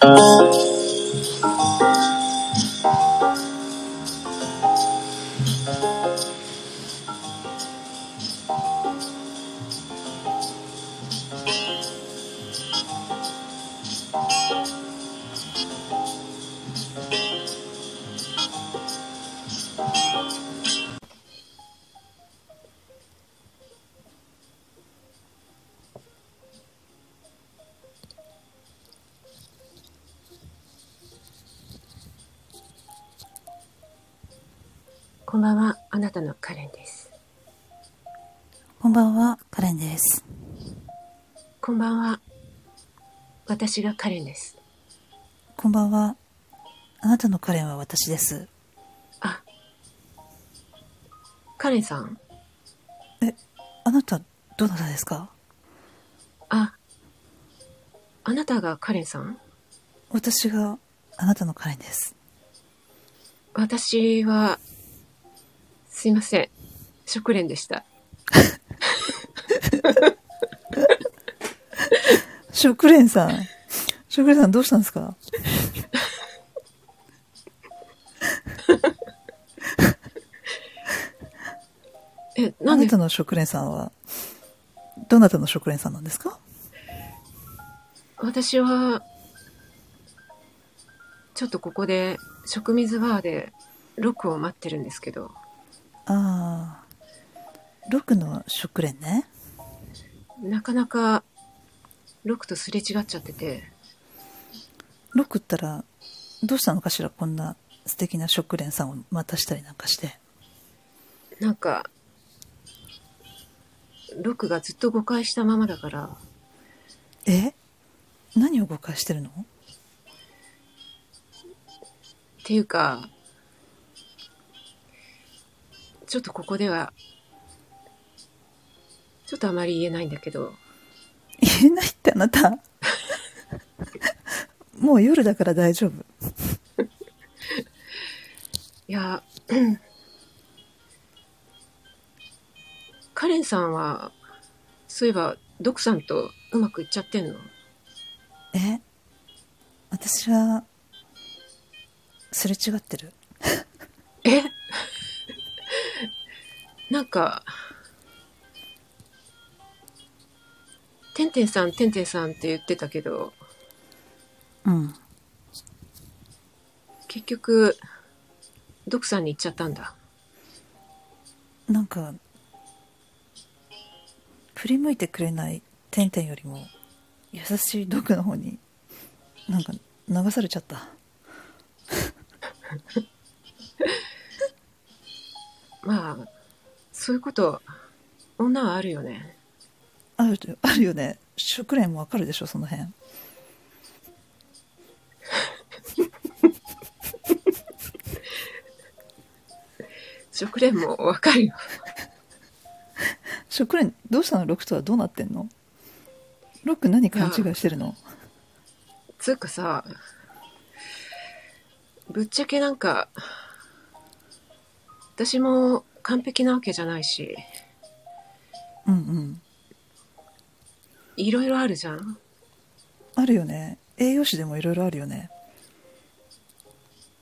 こ私がカレンです。こんばんは。あなたのカレンは私です。あ、カレンさんあなた、どなたですか？あ、あなたがカレンさん？私があなたのカレンです。私は、すいません、食連でした。食連さん。食連さんどうしたんですか？え、なんなたの食連さんは、どなたの食連さんなんですか？私は、ちょっとここで、食水バーで、ロックを待ってるんですけど、ああ、ロックの食連ね。なかなか、ロックとすれ違っちゃってて、ロックったら、どうしたのかしら？こんな素敵な食連さんを待たしたりなんかして。なんか、ロックがずっと誤解したままだから、え？何を誤解してるの？っていうか、ちょっとここでは、ちょっとあまり言えないんだけど、言えないってあなた。もう夜だから大丈夫。いや、うん。カレンさんは、そういえば、ドクさんとうまくいっちゃってんの？え？私はすれ違ってる。え？なんか、てんてんさん、てんてんさんって言ってたけど、うん結局、ドクさんに行っちゃったんだ。なんか振り向いてくれないてんてんよりも優しい毒の方になんか流されちゃった まあ、そういうこと、女はあるよね。あるあるよね。食連もわかるでしょその辺。食連もわかるよ。食連どうしたの？ロックとはどうなってんの？ロック何勘違いしてるの？つうかさ、ぶっちゃけなんか、私も完璧なわけじゃないし、うんうんいろいろあるじゃん。あるよね栄養士でもいろいろあるよね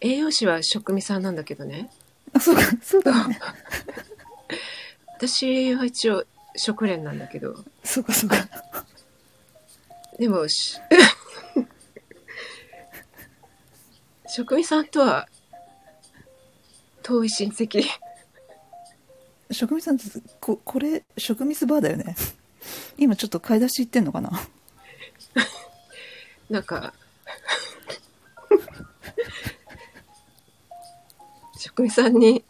栄養士は食味さんなんだけどね。あそうかそうだね 私は一応食連なんだけど、そうかそうかでもし、食味さんとは遠い親戚。職味さんってここれ食ミスバーだよね今ちょっと買い出し行ってんのかな？なんか、職味さんに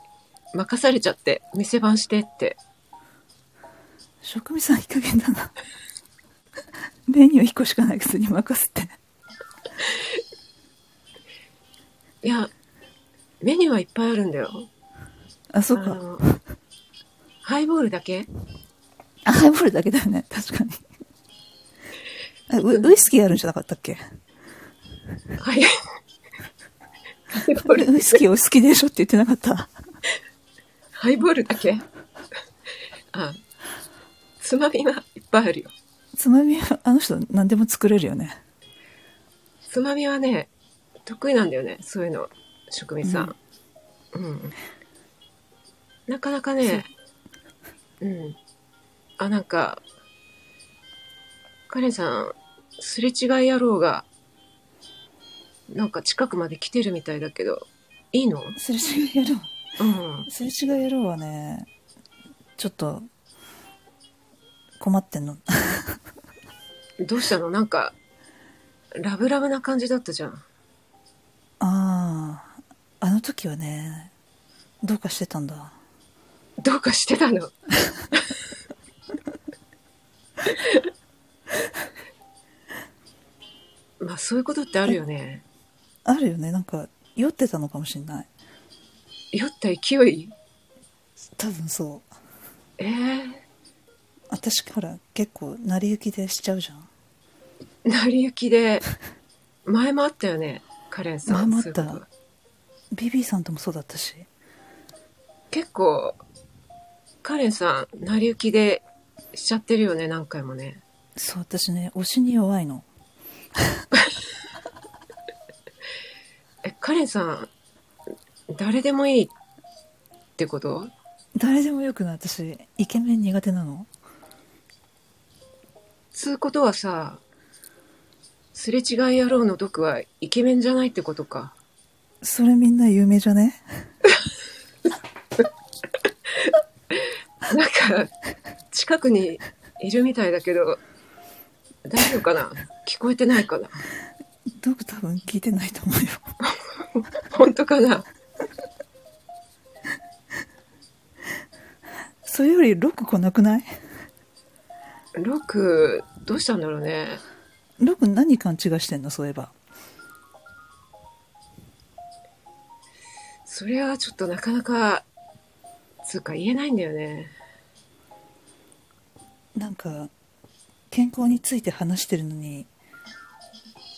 任されちゃって、店番してって。職味さんいい加減だな。メニュー1個しかないくせに任せて。いや、メニューはいっぱいあるんだよ。あそうか。ハイボールだけ？あハイボールだけだよね確かにあウウイスキーあるんじゃなかったっけ？はい。ハイボールウイスキーお好きでしょって言ってなかった？ハイボールだけ？あ、つまみはいっぱいあるよ。つまみはあの人何でも作れるよねつまみはね、得意なんだよね。そういうの。職味さん。うん。なかなかね、うん。あ、なんか、カレンさん、すれ違い野郎が、なんか近くまで来てるみたいだけど、いいの？すれ違い野郎。うん。すれ違い野郎はねちょっと困ってんの。どうしたの？なんか、ラブラブな感じだったじゃん。あああの時はねどうかしてたんだ。どうかしてたの？まあそういうことってあるよね。あるよね。なんか酔ってたのかもしんない。酔った勢い？多分そう。ええ私から結構成り行きでしちゃうじゃん。成り行きで、前もあったよね、カレンさん。前もあった。ビビーさんともそうだったし。結構、カレンさん、成り行きでしちゃってるよね、何回もね。そう私ね推しに弱いの。え、カレンさん、誰でもいいってこと？誰でもよくない。私イケメン苦手なの。つうことはさ、すれ違い野郎の毒はイケメンじゃないってことか。それみんな有名じゃね？なんか、近くにいるみたいだけど、大丈夫かな？聞こえてないかな？ドク多分聞いてないと思うよ。本当かな？それよりロック来なくない？ロク、どうしたんだろうね。ロック何勘違いしてんの？そういえば。それはちょっとなかなか、つうか言えないんだよね。なんか健康について話してるのに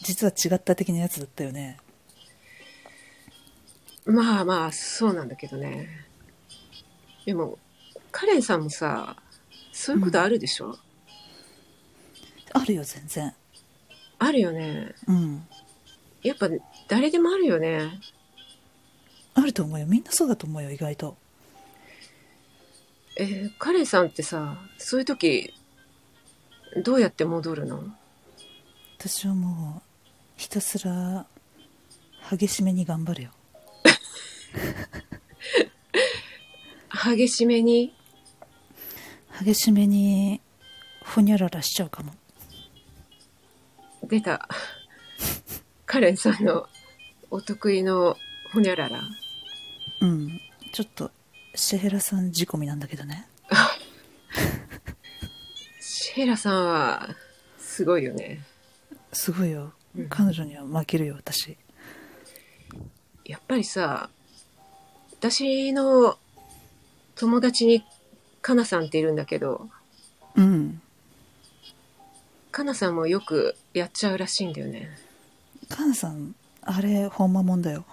実は違った的なやつだったよねまあまあ、そうなんだけどね。でも、カレンさんもさ、そういうことあるでしょ、あるよ全然あるよね。うんやっぱ誰でもあるよね。あると思うよみんなそうだと思うよ意外とえーカレンさんってさ、そういう時、どうやって戻るの？私はもうひたすら激しめに頑張るよ。激しめに？激しめにほにゃららしちゃうかも。出た。カレンさんのお得意のほにゃらら。うん。ちょっとシェヘラさん仕込みなんだけどね。シェラさんは、すごいよね。すごいよ。うん。彼女には負けるよ私。やっぱりさ、私の友達にかなさんっているんだけど、うん。かなさんもよくやっちゃうらしいんだよね。カンさんあれほんまもんだよ。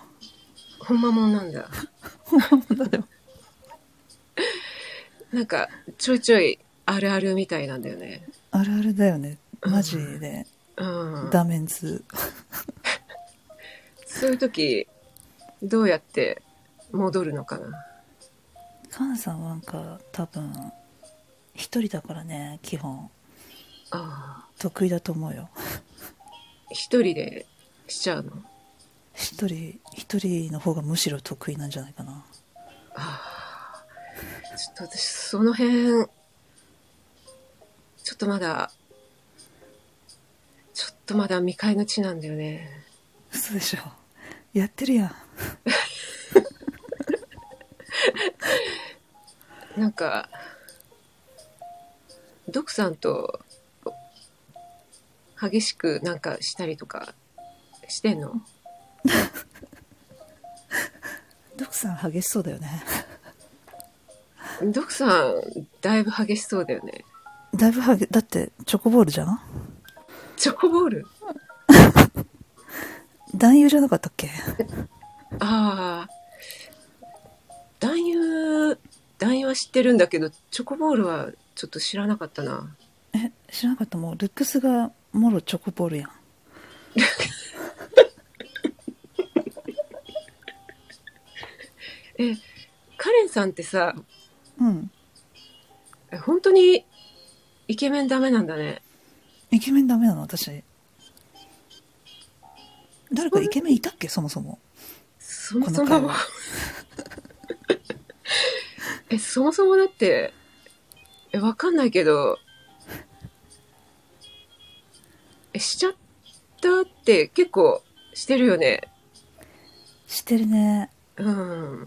ほんまもんなんだ。ほんまもんだよなんか、ちょいちょいあるあるみたいなんだよね。あるあるだよね。マジで。うん。ダメンズ。そういう時、どうやって戻るのかな？カンさんはなんか多分一人だからね基本。ああ、得意だと思うよ。一人でしちゃうの？一人一人の方がむしろ得意なんじゃないかな。ああ、ちょっと私、その辺、ちょっとまだ、ちょっとまだ未開の地なんだよね。嘘でしょ。やってるやん。なんか、ドクさんと、激しくなんかしたりとかしてんの？ドクさん激しそうだよねドクさん、だいぶ激しそうだよね。だいぶ激、だってチョコボールじゃん？チョコボール？男優じゃなかったっけ？ああ。男優、男優は知ってるんだけど、チョコボールはちょっと知らなかったな。え、知らなかった？もう、ルックスがもろチョコボールやん。え、カレンさんってさ、うん。え本当にイケメンダメなんだね。イケメンダメなの？私。誰かイケメンいたっけ？そもそも。そもそも。え、そもそもだって、え、わかんないけど、え、しちゃったって結構してるよね。してるね。うん。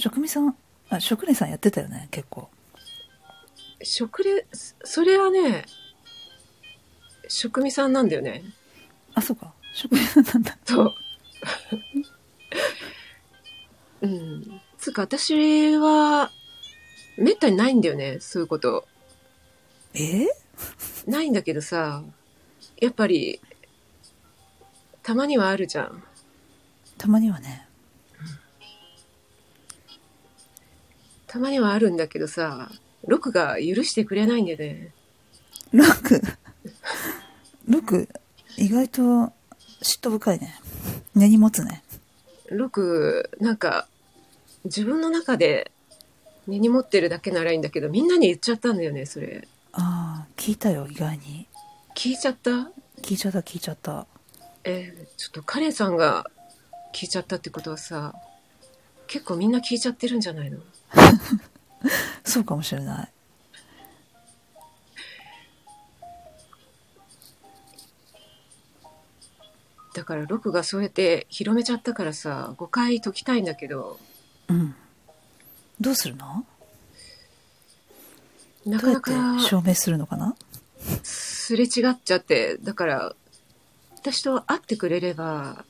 職味さん、あ、職人さんやってたよね、結構。食レ、そそれはね、職味さんなんだよね。あ、そうか。職人さんなんだ。そう。うん。つうか、私は、めったにないんだよね、そういうこと。え？ないんだけどさ、やっぱり、たまにはあるじゃん。たまにはね。たまにはあるんだけどさ、ロクが許してくれないんだよね。ロック？ロック、意外と嫉妬深いね。根に持つね。ロク、なんか、自分の中で根に持ってるだけならいいんだけど、みんなに言っちゃったんだよね、それ。ああ、聞いたよ、意外に。聞いちゃった？聞いちゃった、聞いちゃった。えーちょっとカレンさんが聞いちゃったってことはさ、結構みんな聞いちゃってるんじゃないの？そうかもしれない。だからロクがそうやって広めちゃったからさ、誤解解きたいんだけど、うん。どうするの？などうやってかなか証明するのかな？すれ違っちゃって、だから、私と会ってくれれば、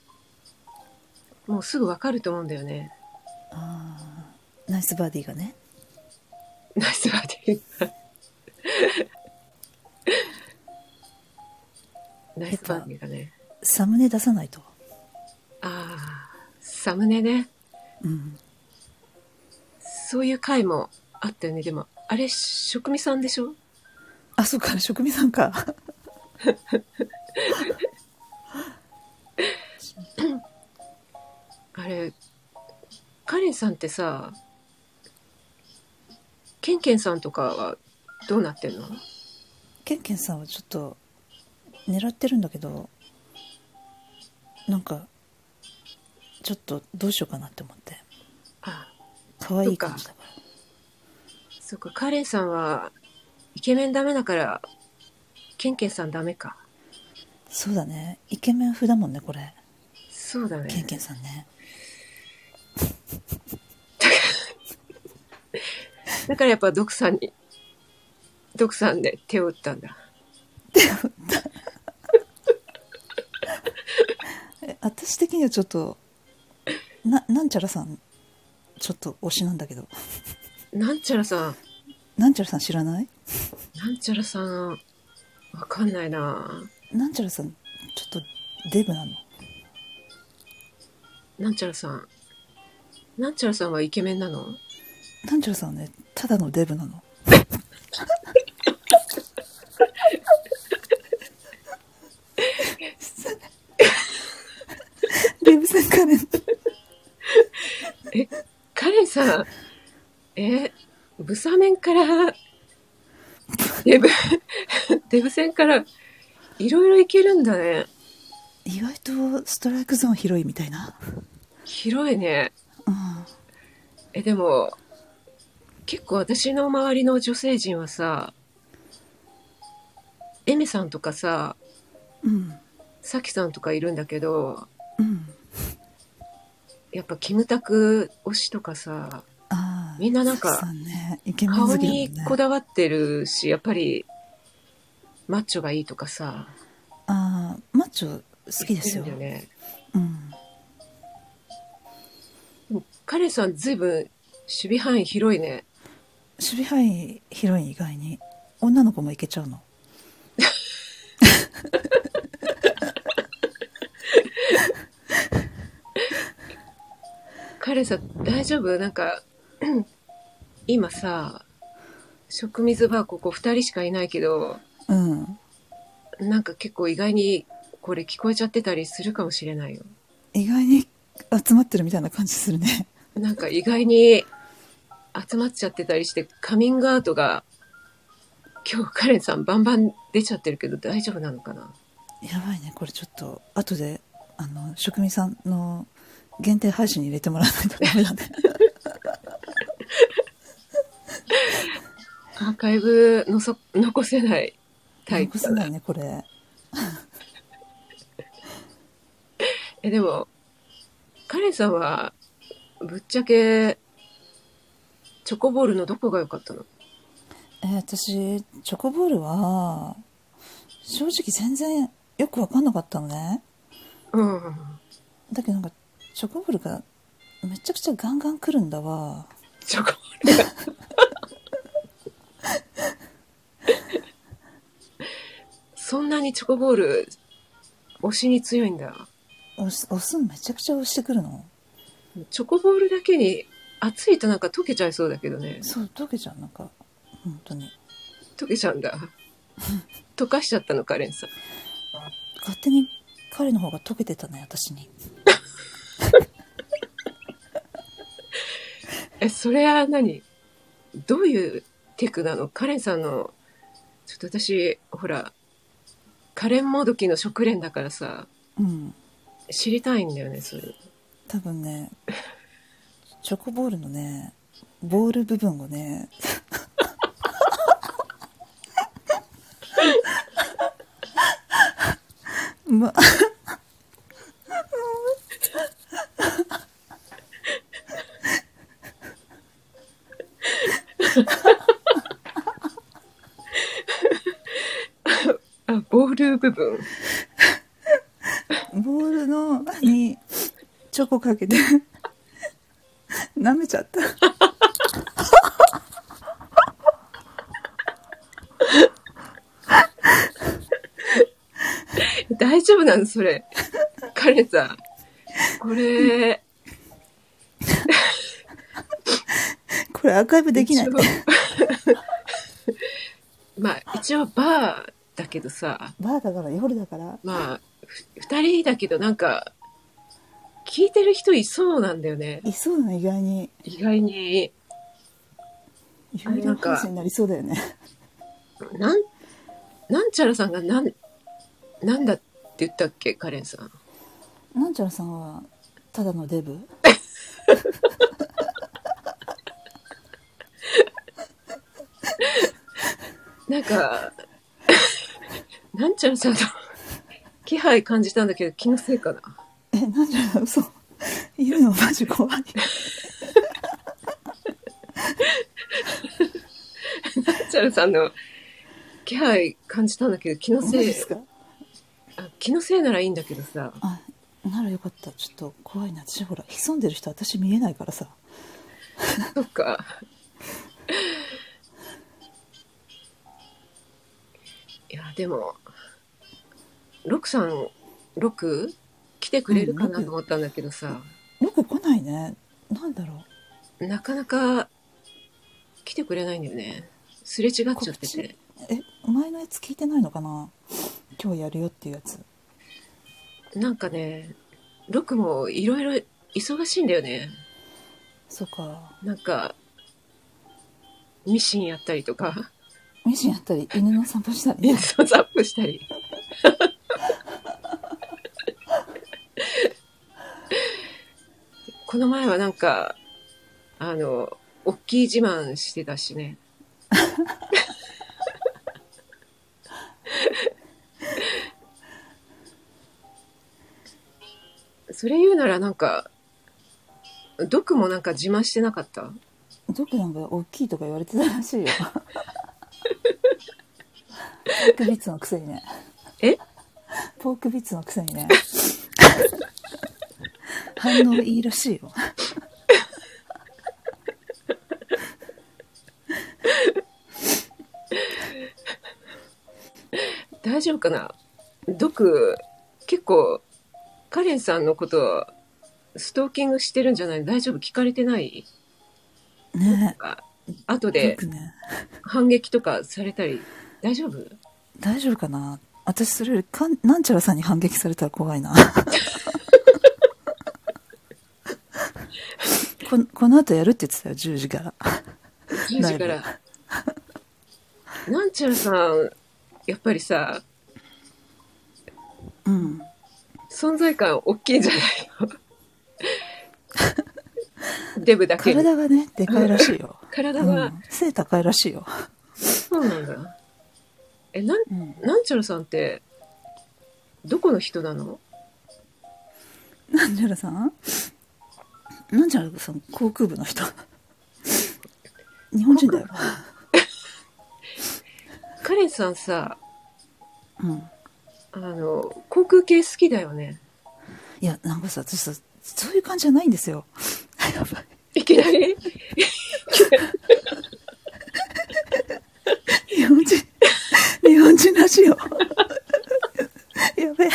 もうすぐわかると思うんだよね。あーナイスバディがね。ナイスバディ。ナイスバディがね。サムネ出さないと。ああ、サムネね。うん。そういう回もあったよね。でも、あれ、職味さんでしょ？あ、そうか、職味さんか。あれ、カレンさんってさ、ケンケンさんとかはどうなってんの？ケンケンさんはちょっと狙ってるんだけどなんかちょっとどうしようかなって思って。あ、可愛い感じだから。そっか、カレンさんはイケメンダメだから、ケンケンさんダメか。そうだね。イケメン風だもんねこれ。そうだね。ケンケンさんねだからやっぱドクさんに、ドクさんで手を打ったんだ。え私的にはちょっとななんちゃらさんちょっと推しなんだけど。なんちゃらさん、なんちゃらさん知らない？なんちゃらさん、わかんないな。なんちゃらさんちょっとデブなの？なんちゃらさん。なんちゃらさんはイケメンなの？なんちゃらさんはねただのデブなのデブさんカレンえ、カレンさん、え、ブサメンから、デブ、デブ戦から、いろいろいけるんだね。意外とストライクゾーン広いみたいな広いね。うんえ、でも、結構私の周りの女性陣はさ、エメさんとかさ、うん。サキさんとかいるんだけど、うん。やっぱキムタク推しとかさ、ああみんななんかサキさんねイケメン顔好きだもんにねこだわってるし、やっぱり、マッチョがいいとかさ、ああマッチョ好きですよ。言ってるんだよね。うん。でもカレンさんずいぶん守備範囲広いね。守備範囲広い意外に女の子もいけちゃうの？カレンさん大丈夫？なんか、今さ、食水バーここ二人しかいないけど、うんなんか結構意外にこれ聞こえちゃってたりするかもしれないよ。意外に集まってるみたいな感じするね。なんか意外に集まっちゃってたりして、カミングアウトが、今日カレンさんバンバン出ちゃってるけど大丈夫なのかな？やばいね、これちょっと、後で、あの、職人さんの限定配信に入れてもらわないとダメだね。アーカイブのそ残せないタイプ残せないね、これ。え、でも、カレンさんは、ぶっちゃけ、チョコボールのどこが良かったの？えー私、チョコボールは、正直全然よくわかんなかったのね。うん。だけどなんか、チョコボールがめちゃくちゃガンガン来るんだわ。チョコボールが。そんなにチョコボール、推しに強いんだ。押す、押すんめちゃくちゃ押してくるの。チョコボールだけに、熱いとなんか溶けちゃいそうだけどね。そう、溶けちゃう、なんか、本当に。溶けちゃうんだ。溶かしちゃったの、カレンさん。勝手に彼の方が溶けてたね、私に。え、それは何？どういうテクなの？カレンさんの、ちょっと私、ほら、カレンもどきの食連だからさ、うん。知りたいんだよね、それ。多分ね、チョコボールのね、ボール部分をね、ま、あ、ボール部分。ボールの、に、チョコかけて、舐めちゃった。大丈夫なのそれ。カレンさん。これ、これアーカイブできない。まあ、一応バーだけどさ、バーだから夜だから。まあ、ふ二人だけどなんか、聞いてる人いそうなんだよね。いそうなの意外に。意外に、有料配信になりそうだよね。なん、なんちゃらさんがなん、なんだって言ったっけカレンさん。なんちゃらさんは、ただのデブ？なんか、なんちゃらさんの気配感じたんだけど気のせいかな。え、なんちゃら、嘘。言うのマジ怖い。なんちゃらさんの気配感じたんだけど気のせいで、すか？あ気のせいならいいんだけどさ、あ、ならよかった。ちょっと怖いな。私ほら、潜んでる人私見えないからさ。そっか。いや、でも、ロクさん、ロク来てくれるかなと思ったんだけどさ、よく来ないね。なんだろう。なかなか来てくれないんだよね。すれ違っちゃってて。え、前のやつ聞いてないのかな？今日やるよっていうやつ。なんかね、ロクもいろいろ忙しいんだよね。そうか。なんか、ミシンやったりとか、ミシンやったり、犬の散歩したりイン。スタザップしたり。この前はなんか、あの、大きい自慢してたしね。それ言うならなんか、ドクもなんか自慢してなかった？どこなんか大きいとか言われてたらしいよ。ポークビッツのくせにね。え？ポークビッツのくせにね。反応いいらしいよ。大丈夫かな？ドク、結構、カレンさんのこと、ストーキングしてるんじゃない？大丈夫？聞かれてない？ね。あ後え。で。反撃とかされたり、大丈夫？大丈夫かな？私それよりかんなんちゃらさんに反撃されたら怖いな。ここの後やるって言ってたよ10時から。10時から。なんちゃらさん、やっぱりさ、存在感大きいんじゃない？の デブだけに。体がねでかいらしいよ、体が、うん、背高いらしいよ、そうなんだ。え、なん、うん、なんちゃらさんって、どこの人なの？なんじゃらさん？なんじゃらさん航空部の人。日本人だよ、カレンさんさ、うん、あの、航空系好きだよね。いやなんかさ私さそういう感じじゃないんですよ。い。いきなり？日本人日本人ラジオやべえ。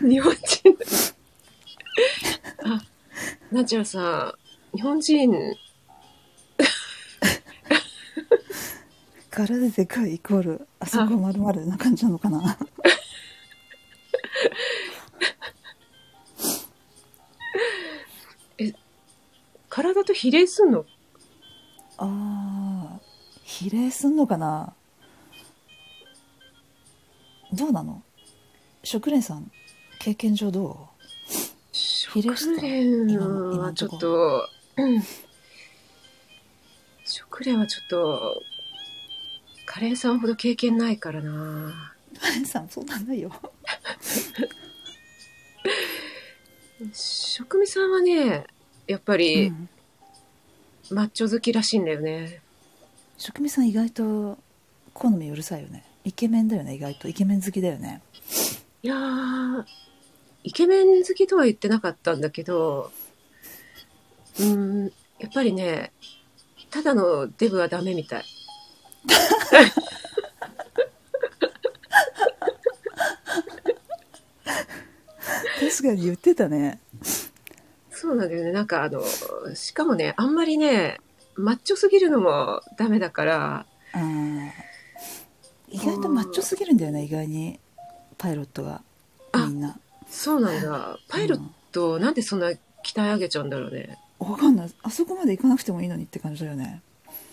日本人。あ、なんちゃらさん、日本人、体でかいイコールあそこまるまるな感じなのかな？体と比例すんの？あー比例すんのかな？どうなの？食連さん経験上ど比例した？食連今の今はちょっと、うん。食連はちょっと、カレンさんほど経験ないからな。うカレンさんそうなんないよ食味さんはね、やっぱうり、んマッチョ好きらしいんだよね。食味さん意外と好みうるさいよねイケメンだよね意外とイケメン好きだよねいやー、イケメン好きとは言ってなかったんだけど、うーん、やっぱりね、ただのデブはダメみたい。確かに言ってたね。そうなんだよね。なんかあの、しかもね、あんまりね、マッチョすぎるのもダメだから、意外とマッチョすぎるんだよね意外に。パイロットが。みんな。そうなんだ。パイロット、なんでそんな鍛え上げちゃうんだろうね。わかんない。あそこまで行かなくてもいいのにって感じだよね。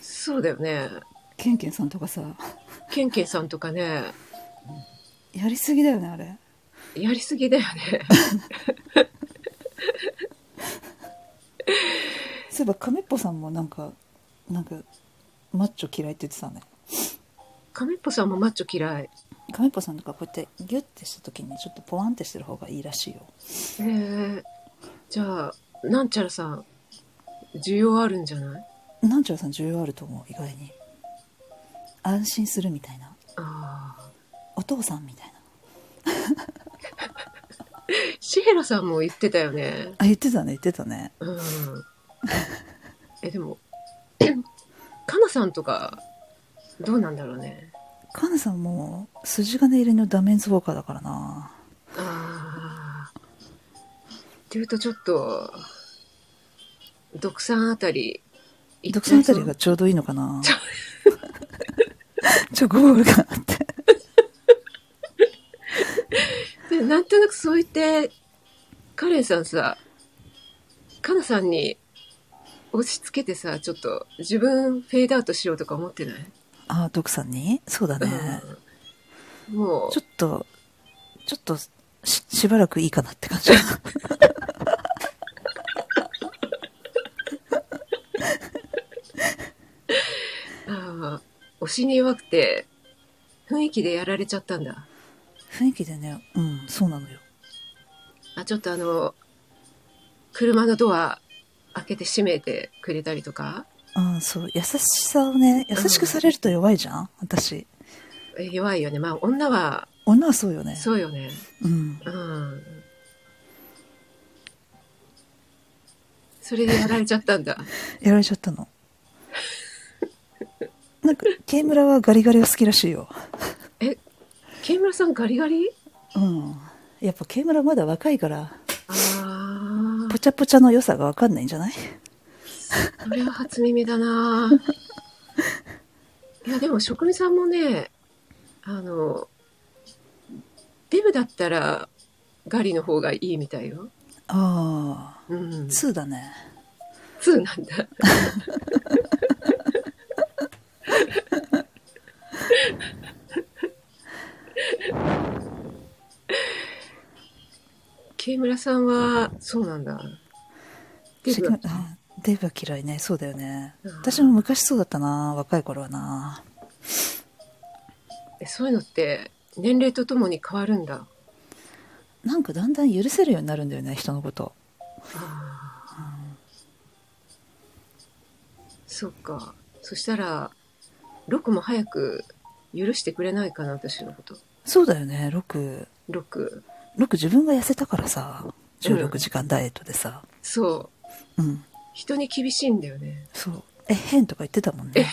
そうだよね。ケンケンさんとかさ。ケンケンさんとかね、やりすぎだよねあれ。やりすぎだよね。そういえば亀っぽさんもなんかなんかマッチョ嫌いって言ってたね。亀っぽさんもマッチョ嫌い。亀っぽさんとかこうやってギュッてした時にちょっとポワンってしてる方がいいらしいよ。へえ。じゃあ、なんちゃらさん、需要あるんじゃない？なんちゃらさん重要あると思う意外に安心するみたいな。お父さんみたいなシヘラさんも言ってたよね。あ言ってたね言ってたねうん。え、でも、かなさんとか、どうなんだろうね。カナさんも筋金入りのダメンズウォーカーだからなああ。っていうとちょっと、独産あたり、独占あたりがちょうどいいのかなチョコボールがあって。でなんとなくそう言って、カレンさんさ、カナさんに押し付けてさ、ちょっと自分フェードアウトしようとか思ってない？あドクさんに？そうだね、うん、もう。ちょ、っとちょっとししばらくいいかなって感じああ、押しに弱くて、雰囲気でやられちゃったんだ。雰囲気でねうんそうなのよあ、ちょっとあの、車のドア開けて閉めてくれたりとか、あそう優しさをね優しくされると弱いじゃん私え弱いよね。まあ女は、女はそうよねそうよね。うんうん。それでやられちゃったんだ。やられちゃったのなんか慶村はガリガリが好きらしいよ。え、ケイムラさんガリガリ？うん。やっぱ慶村まだ若いからあぽちゃぽちゃの良さが分かんないんじゃない？あ、それは初耳だな。いや、でも職人さんもね、あの、デブだったらガリの方がいいみたいよ。あああうん。2だね。2なんだ。慶村さんは、そうなんだ。デブは？あデブは嫌いね。そうだよね。うん私も昔そうだったな。若い頃はな。えそういうのって、年齢とともに変わるんだ？なんかだんだん許せるようになるんだよね人のこと。そっか。そしたら、ロクも早く許してくれないかな、私のこと。そうだよね6ロク。6自分が痩せたからさ16時間ダイエットでさそう。うん、人に厳しいんだよね。そうえ変とか言ってたもんね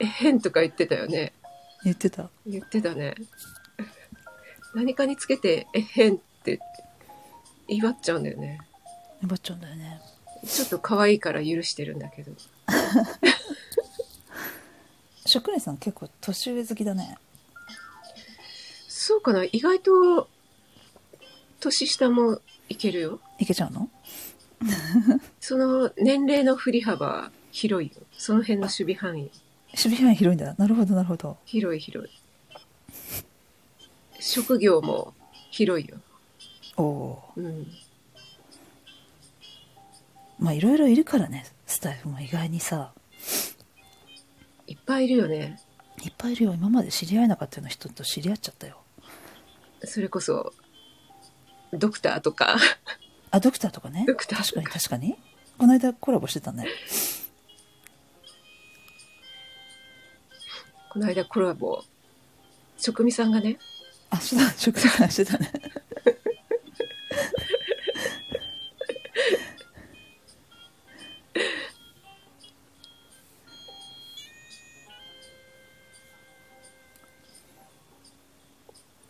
え、変とか言ってたよね。言ってた言ってたね。何かにつけて、え、変って言い張っちゃうんだよね。えばっちゃうんだよねちょっと可愛いから許してるんだけど。職人さん結構年上好きだねそうかな意外と、年下もいけるよ。いけちゃうの？その年齢の振り幅広いよ。その辺の守備範囲。守備範囲広いんだなるほどなるほど広い広い。職業も広いよ。おおうん。まあいろいろいるからねスタイフも意外にさ。いっぱいいるよね。いっぱいいるよ。今まで知り合えなかったような人と知り合っちゃったよ。それこそ、ドクターとか、あドクターとかね？ドクター確かに確かに。この間コラボしてたね。この間コラボ、職味さんがね、あしてた職人さんしてたね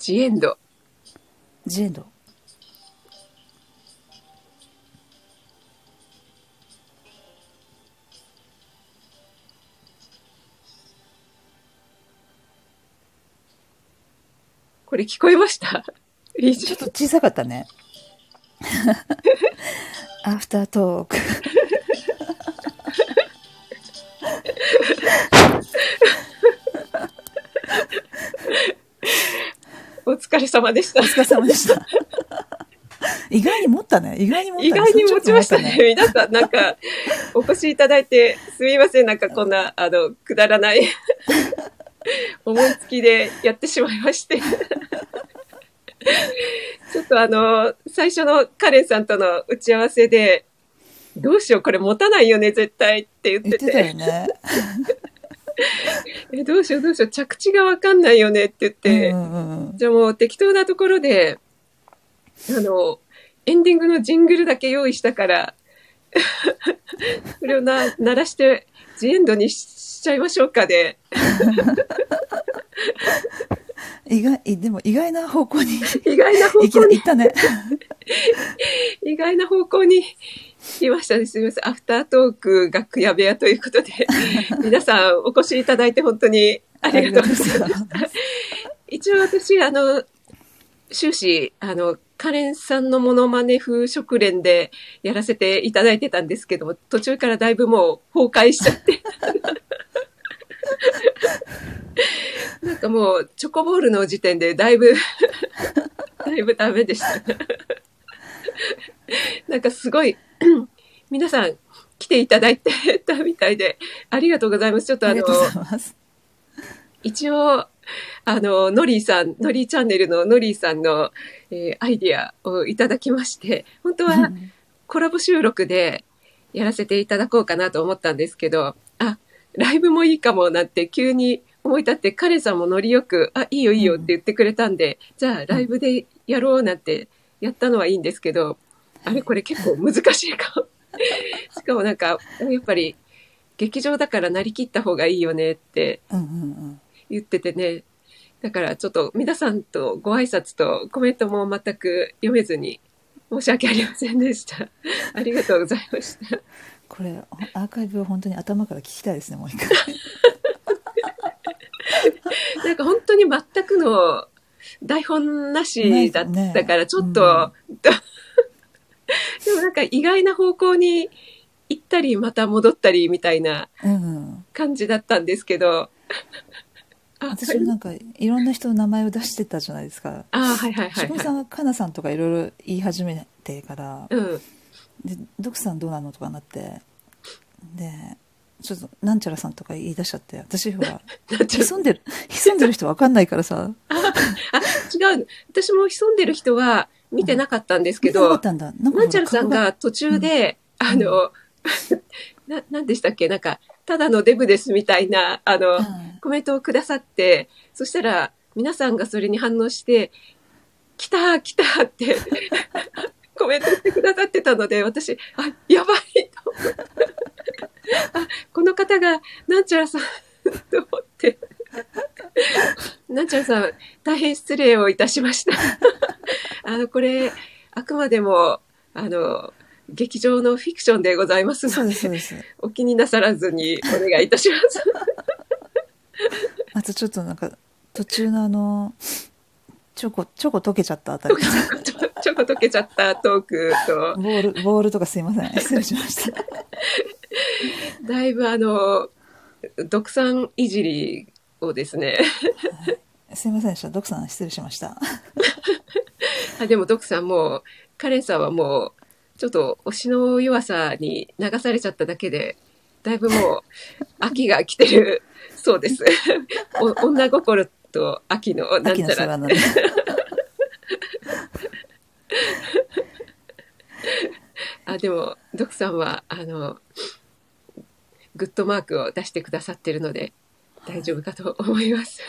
ジエンド。ジエンド。これ聞こえました？ちょっと小さかったね。アフタートーク疲れ様でしたお。疲れ様でした意外に持ったね意外に持ったね意外に持ちましたね。皆さん、なんか、お越しいただいて、すみません。なんかこんな、あの、くだらない、思いつきでやってしまいまして。ちょっとあの、最初のカレンさんとの打ち合わせで、どうしよう、これ持たないよね、絶対って言っ言っててて。たよね え、どうしよう、どうしよう、着地がわかんないよねって言って、うんうんうんじゃあもう適当なところで、あの、エンディングのジングルだけ用意したから、それをな鳴らして、ジエンドにしちゃいましょうかで、意外でも意外な方向に意外な方向に。行ったね。意外な方向に来ましたね。すみません。アフタートーク楽屋部屋ということで、皆さんお越しいただいて本当にありがとうございます。一応私、あの、終始、あの、カレンさんのモノマネ風食連でやらせていただいてたんですけども、途中からだいぶもう崩壊しちゃって。なんかもう、チョコボールの時点でだいぶ、だいぶダメでした。なんかすごい、皆さん来ていただいてたみたいで、ありがとうございます。ちょっとあのあ一応、あの、ノリーさん、ノリーチャンネルのノリーさんの、えーアイディアをいただきまして、本当はコラボ収録でやらせていただこうかなと思ったんですけど、あ、ライブもいいかもなんて急に思い立って、彼さんもノリよく、あ、いいよいいよって言ってくれたんで、じゃあライブでやろうなんてやったのはいいんですけど、あれこれ結構難しいかも。しかもなんか、やっぱり劇場だからなりきった方がいいよねって言っててね。だからちょっと皆さんとご挨拶とコメントも全く読めずに申し訳ありませんでした。ありがとうございました。これアーカイブを本当に頭から聞きたいですねもう一回 なんか本当に全くの台本なしだったから、ちょっと、でもなんか意外な方向に行ったり、また戻ったりみたいなうん。感じだったんですけど、あ、私もなんかいろんな人の名前を出してたじゃないですか。あはいはいはい、志保さんはかなさんとかいろいろ言い始めてからうん。で徳さんどうなのとかなってでちょっとなんちゃらさんとか言い出しちゃって私ほら 潜んでる潜んでる人わかんないからさ。あ、違う。私も潜んでる人は見てなかったんですけど見てなかっ、たんだ。なんかほらなんちゃらさんが途中で、あの、な、なんでしたっけ？なんか、ただのデブですみたいな、あの、はい。コメントをくださって、そしたら、皆さんがそれに反応して、来た来たって、コメントしてくださってたので、私、あ、やばいと方が、なんちゃらさん、と思って。なんちゃらさん、大変失礼をいたしました。あの、これ、あくまでも、あの、劇場のフィクションでございますので、そうですお気になさらずにお願いいたします。あとちょっとなんか途中のあのチョコチョコ溶けちゃったあたりちょちょこ溶けちゃったトークと、ボールボールとかすいません失礼しました だいぶあの、独産いじりをですね、すいませんでした。ドクさん失礼しました。あでもドクさんもう、カレンさんはもう、ちょっと推しの弱さに流されちゃっただけで、だいぶもう、秋が来てるそうです。お 女心と秋のなんちゃら。あ、でも、ドクさんは、あの、グッドマークを出してくださってるので、大丈夫かと思います。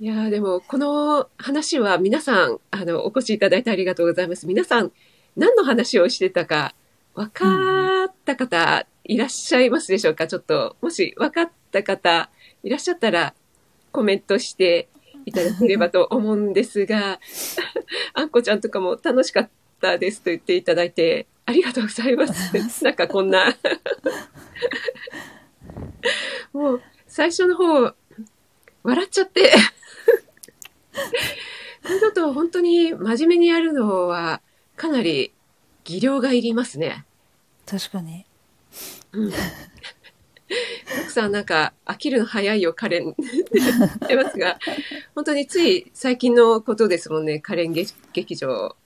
いやーでも、この話は皆さん、あの、お越しいただいてありがとうございます。皆さん、何の話をしてたか、分かった方、いらっしゃいますでしょうか？ちょっと、もし分かった方、いらっしゃったら、コメントしていただければと思うんですが、あんこちゃんとかも楽しかったですと言っていただいて、ありがとうございます。なんかこんな。もう、最初の方、笑っちゃって。こういうことを本当に真面目にやるのは、かなり技量がいりますね。確かにうん。奥さんなんか飽きるの早いよ、カレン。ってますが、本当につい最近のことですもんね、カレン劇劇場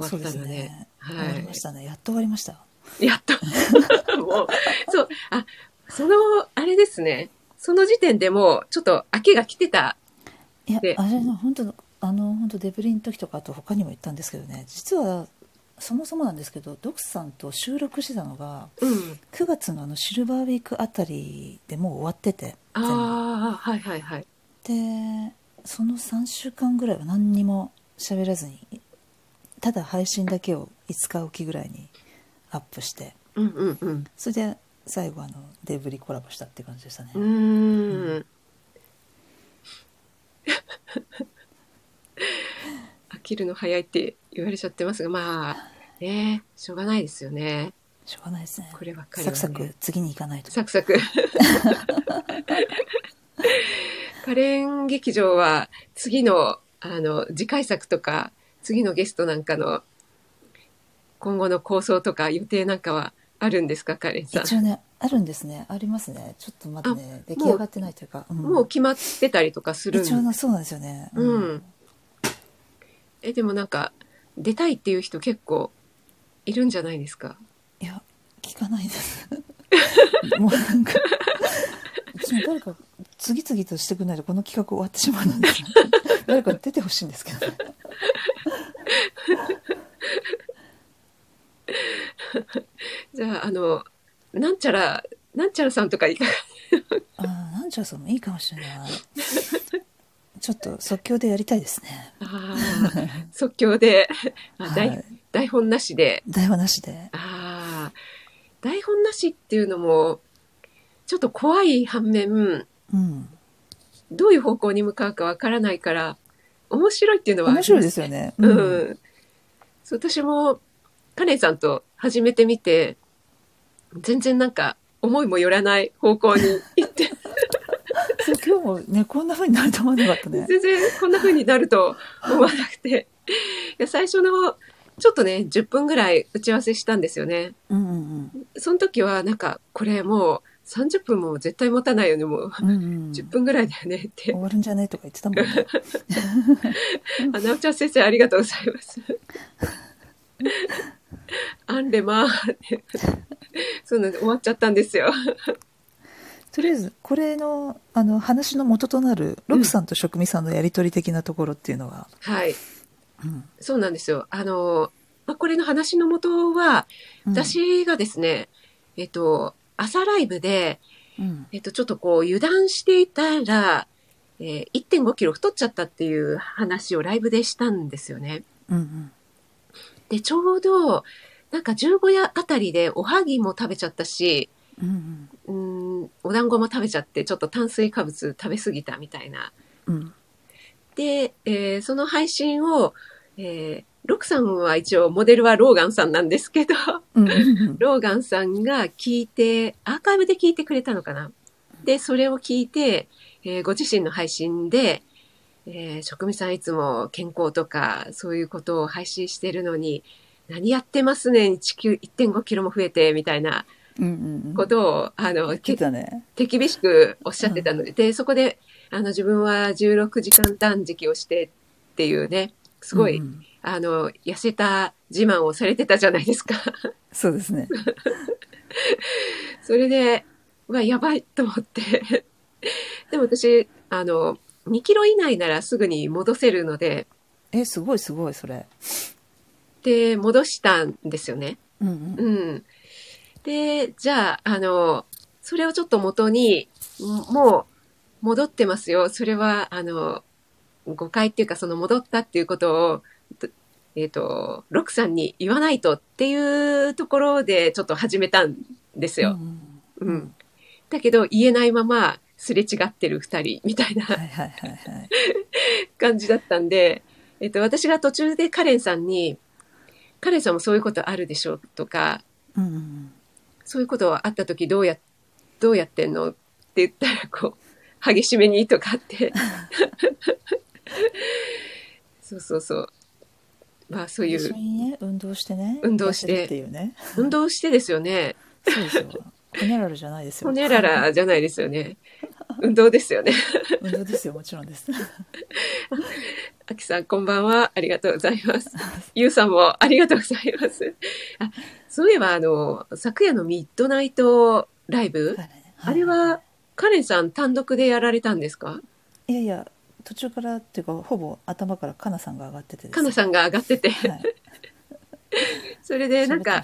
終わそうですったのね。ねはい終わりましたねやっと終わりましたやっと。もう、そう、あ、その、あれですね。その時点でもう、ちょっと飽きが来てた。いやであれな本当あの本当デブリの時とかあと他にも言ったんですけどね実はそもそもなんですけどドクさんと収録してたのがうん。9月のあのシルバーウィークあたりでもう終わっててああ、はいはいはい。でその3週間ぐらいは何にも喋らずにただ配信だけを5日おきぐらいにアップしてうんうんうん。それで最後あのデブリコラボしたって感じでしたね、うーん。飽きるの早いって言われちゃってますが、まあ、ね、しょうがないですよね。しょうがないですねこればっかりはサねクサク次に行かないとサクサク。カレン劇場は次の、あの、次回作とか、次のゲストなんかの、今後の構想とか予定なんかはあるんですか、カレンさん？一応ねあるんですね。ありますね。ちょっとまだね出来上がってないというか、うん。もう決まってたりとかするん？一応なそうなんですよね。うん。え、でもなんか、出たいっていう人結構いるんじゃないですか？いや聞かないです。もうなんか誰か次々としてくれないとこの企画終わってしまうので誰か出てほしいんですけどね じゃあ、あの、なんちゃら、なんちゃらさんとかいかがああなんちゃらさんもいいかもしれない。ちょっと即興でやりたいですね。ああ、即興で、あ台はい。台本なしで。台本なしで。ああ、台本なしっていうのも、ちょっと怖い反面、うん。どういう方向に向かうかわからないから、面白いっていうのは面白いですよね。うん。そう私も、カレンさんと始めてみて、全然なんか思いもよらない方向に行って、そう今日もねこんな風になると思わなかったね。全然こんな風になると思わなくて、いや最初のちょっとね、10分ぐらい打ち合わせしたんですよね。うんうん。その時はなんか、これもう30分も絶対持たないよね、もう。うんうんうん10分ぐらいだよねって終。わるんじゃねとか言ってたもんね あ、なおちゃん先生ありがとうございます。アンレマーって。そうなんで終わっちゃったんですよ。とりあえずこれのあの話の元となるロクさんと職味さんのやり取り的なところっていうのは、はい。うんそうなんですよ。あの、まあ、これの話の元は、うん私がですね、えっと、朝ライブで、うんえっと、ちょっとこう油断していたら、えー1.5キロ太っちゃったっていう話をライブでしたんですよね。うんうんで、ちょうど、なんか15夜あたりでおはぎも食べちゃったし、うんうーん、お団子も食べちゃって、ちょっと炭水化物食べ過ぎたみたいな。うんで、えーその配信を、えーロクさんは一応モデルはローガンさんなんですけど、うん。う んローガンさんが聞いて、アーカイブで聞いてくれたのかな？で、それを聞いて、えーご自身の配信で、えー職味さんいつも健康とかそういうことを配信してるのに、何やってますね、1キロ1.5キロも増えて、みたいなうんうんうん。ことを、あの、言ってたね。手厳しくおっしゃってたので、で、そこで、あの、自分は16時間断食をしてっていうね、すごい、うんうんあの、痩せた自慢をされてたじゃないですか。そうですね それで、うわ、やばいと思って。でも私、あの、2キロ以内ならすぐに戻せるので、えすごいすごいそれで、戻したんですよね。うんうんうん。で、じゃあ、あの、それをちょっと元に、んもう戻ってますよ。それは、あの、誤解っていうか、その戻ったっていうことを、とえっ、と、ロクさんに言わないとっていうところでちょっと始めたんですよ。うんうん。だけど、言えないまますれ違ってる二人みたいな感じだったんで、えっと、私が途中でカレンさんに、カレンさんもそういうことあるでしょうとか、うんうんそういうことあった時どうや、どうやってんの？って言ったら、こう、激しめにとかって。そうそうそう。まあそういう、にね運動してね運動しててね運動してですよね。そうですよほにゃららじゃないですよほにゃららじゃないですよね。運動ですよね。運動ですよもちろんですあきさん、こんばんは。ありがとうございます。ゆうさんもありがとうございます。あ、そういえば、あの、昨夜のミッドナイトライブ、あれは、カレンさん単独でやられたんですか？いやいや途中からっていうかほぼ頭からかなさんが上がっててね。かなさんが上がってて、はい。それでなんか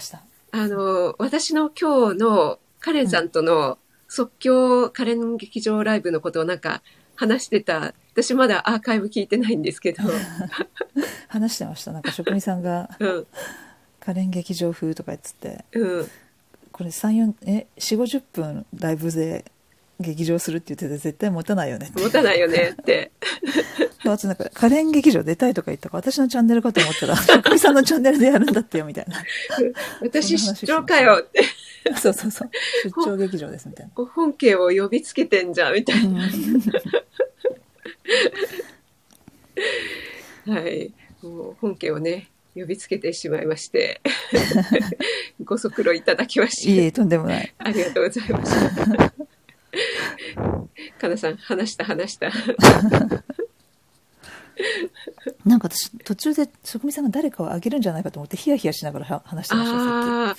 あの、私の今日のカレンさんとの即興カレン劇場ライブのことをなんか話してた、私まだアーカイブ聞いてないんですけど、話してました。なんか職人さんが うん、可憐劇場風とか言ってて。うん、これ34え4 5 0分ライブで劇場するって言ってて絶対持たないよねって。持たないよねって。あとなんか可憐劇場出たいとか言ったから私のチャンネルかと思ったら職人さんのチャンネルでやるんだってよみたいな。私出張かよって、そうそうそう。出張劇場ですみたいな。本家を呼びつけてんじゃん、みたいな。はい。もう本家をね、呼びつけてしまいまして、ご足労いただきまして、いえとんでもない。ありがとうございます。かなさん、話した話した。なんか私途中で職人さんが誰かをあげるんじゃないかと思ってヒヤヒヤしながらは話してました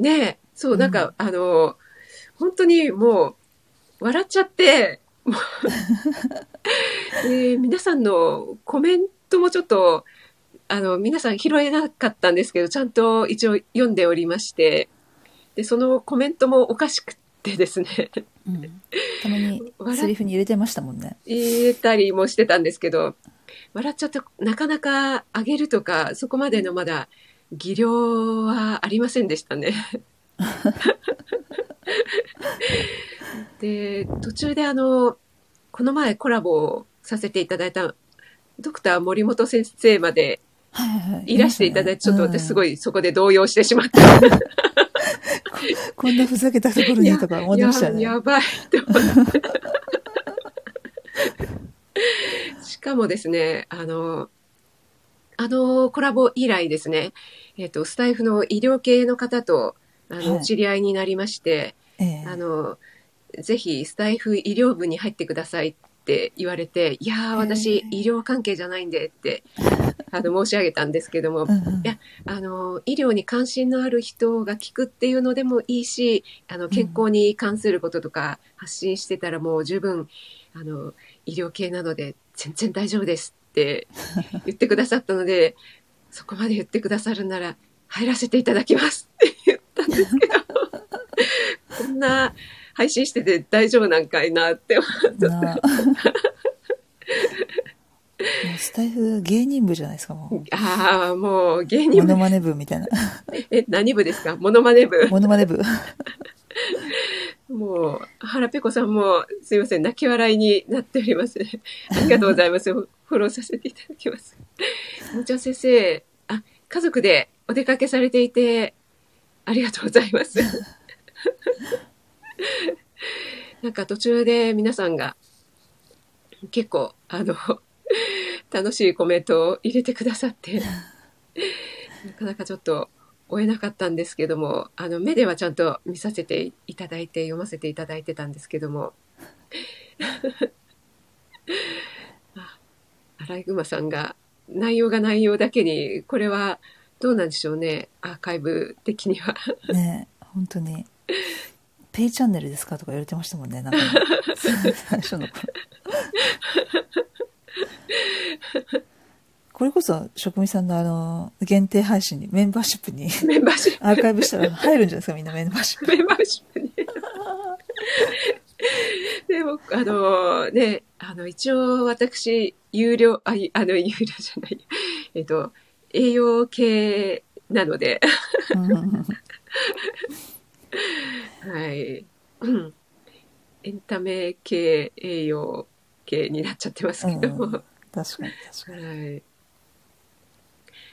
ねえ、そう、なんか、あの、本当にもう、笑っちゃって、も うで皆さんのコメントもちょっと、あの、皆さん拾えなかったんですけど、ちゃんと一応読んでおりまして、で、そのコメントもおかしくってですね、うん、たまにセリフに入れてましたもんね。言えたりもしてたんですけど、笑っちゃって、なかなかあげるとか、そこまでのまだ技量はありませんでしたね。で、途中であの、この前コラボをさせていただいた、ドクター森本先生まではいはいはい。いらしていただいて、ちょっと私すごいいそこで動揺してしまって。こんなふざけたところにとか思ってましたよね。ややばいと思って。しかもですね、あの、あのコラボ以来ですね、えっ、と、スタイフの医療系の方と、あの、はい知り合いになりまして、ええあの、ぜひスタイフ医療部に入ってくださいって言われて、いやー、私、医療関係じゃないんでって、あの、申し上げたんですけども、うんうん。いやあの、医療に関心のある人が聞くっていうのでもいいし、あの、健康に関することとか発信してたらもう十分、あの、医療系なので全然大丈夫ですって 言ってくださったので、そこまで言ってくださるなら入らせていただきますって言ったんですけど、こんな配信してて大丈夫なんかいなって思って。なもうスタイフ芸人部じゃないですか、もああ、もう芸う。人部、モノマネ部みたいな。え、何部ですか？モノマネ部。モノマネ部。もう、腹ペコさんも、すいません、泣き笑いになっております。ありがとうございます。フォローさせていただきます。もちゃん先生、あ、家族でお出かけされていて、ありがとうございます。なんか途中で皆さんが、結構、あの、楽しいコメントを入れてくださって、なかなかちょっと追えなかったんですけども、あの、目ではちゃんと見させていただいて、読ませていただいてたんですけども、あアライグマさんが、内容が内容だけに、これはどうなんでしょうね、アーカイブ的には。ね本当に。ペイチャンネルですかとか言われてましたもんね、なんか。最初の頃。これこそ、職味さんのあの、限定配信に、メンバーシップにメンバーシップ、アーカイブしたら入るんじゃないですか、みんなメンバーシップ。メンバーシップに。でも、あのね、あの、一応私、有料、あ、いあの、有料じゃない、えっと、栄養系なので、うんはい。うんエンタメ系、栄養系になっちゃってますけども。うん確かに、確かに。はい。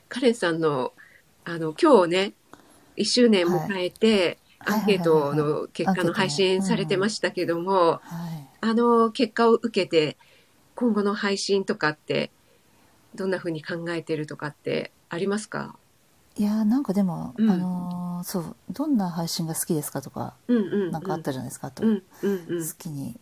カレンさんの、あの、今日ね、1周年迎えて、はいアンケートの結果の配信されてましたけども、はい。あの、結果を受けて、今後の配信とかって、どんな風に考えてるとかってありますか？いやーなんかでも、うんあのーそう、どんな配信が好きですかとか、うんうん、うん。なんかあったじゃないですか、あと、うんうんうん好。きに、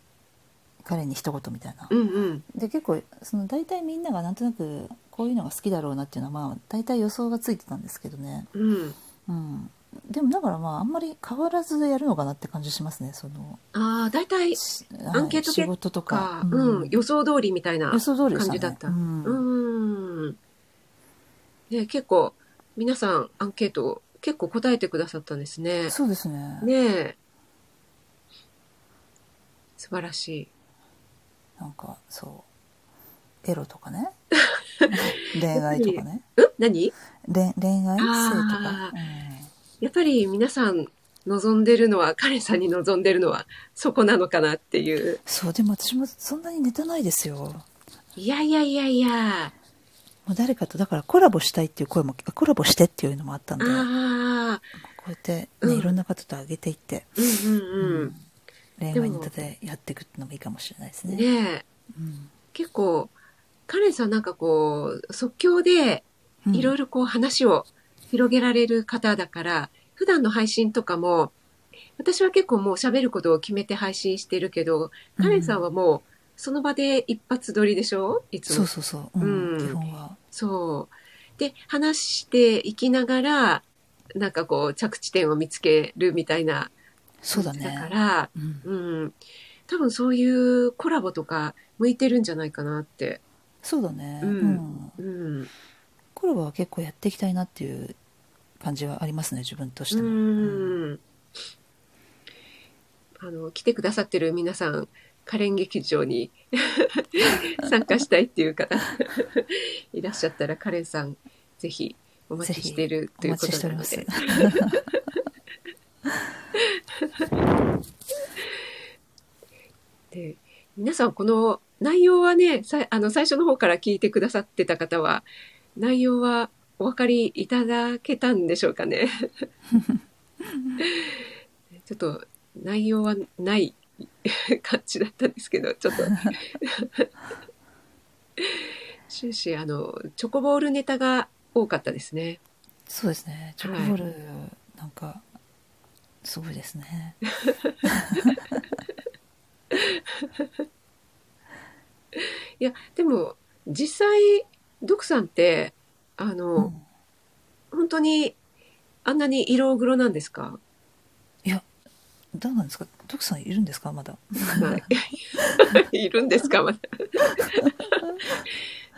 彼に一言みたいな。うんうん。で結構その大体みんながなんとなくこういうのが好きだろうなっていうのはまあ大体予想がついてたんですけどね、うん。うん、でもだからまああんまり変わらずやるのかなって感じしますねその、ああ、大体、しアンケートはい仕事とかか、、うん、予想通りみたいな予想通りでしたね感じだった。ううんん。ね、結構、皆さんアンケート結構答えてくださったんですね。そうですね。ねえ。素晴らしい。なんかそう。エロとかね。恋愛とかね。うん何？恋恋愛？性とか？あ、やっぱり皆さん望んでるのは、カレンさんに望んでるのはそこなのかなっていう。そうでも私もそんなにネタないですよ。いやいやいやいや。もう誰かとだからコラボしたいっていう声もコラボしてっていうのもあったんで。こうやって、ねうん。いろんな方と上げていって。うんうんうん。恋愛ネタでやっていくのもいいかもしれないですね。ねえ。うん。結構、カレンさんなんかこう、即興でうん。いろいろこう話を広げられる方だから、普段の配信とかも、私は結構もう喋ることを決めて配信してるけど、カレンさんはもうその場で一発撮りでしょ？いつも。そうそうそう、うんうん基本は。そう。で、話していきながら、なんかこう着地点を見つけるみたいなそうだ感じだかね。ら、うん、うん。多分そういうコラボとか向いてるんじゃないかなって。そうだね、ううんんうん。コラボは結構やっていきたいなっていう感じはありますね自分としてうも。うんん。あの、来てくださってる皆さん、カレン劇場に参加したいっていう方いらっしゃったら、カレンさん、ぜひお待ちしているということなのです。。で皆さんこの内容はねさあの最初の方から聞いてくださってた方は内容はお分かりいただけたんでしょうかね ちょっと内容はない 感じだったんですけど、ちょっと。終始あの、チョコボールネタが多かったですね。そうですね。チョコボール、なんかすごいですね。いや、でも、実際、ドクさんって、あの、うん。本当に、あんなに色黒なんですか？いやどうなんですか？徳さんいるんですか？まだ。はい。いるんですか？まだ。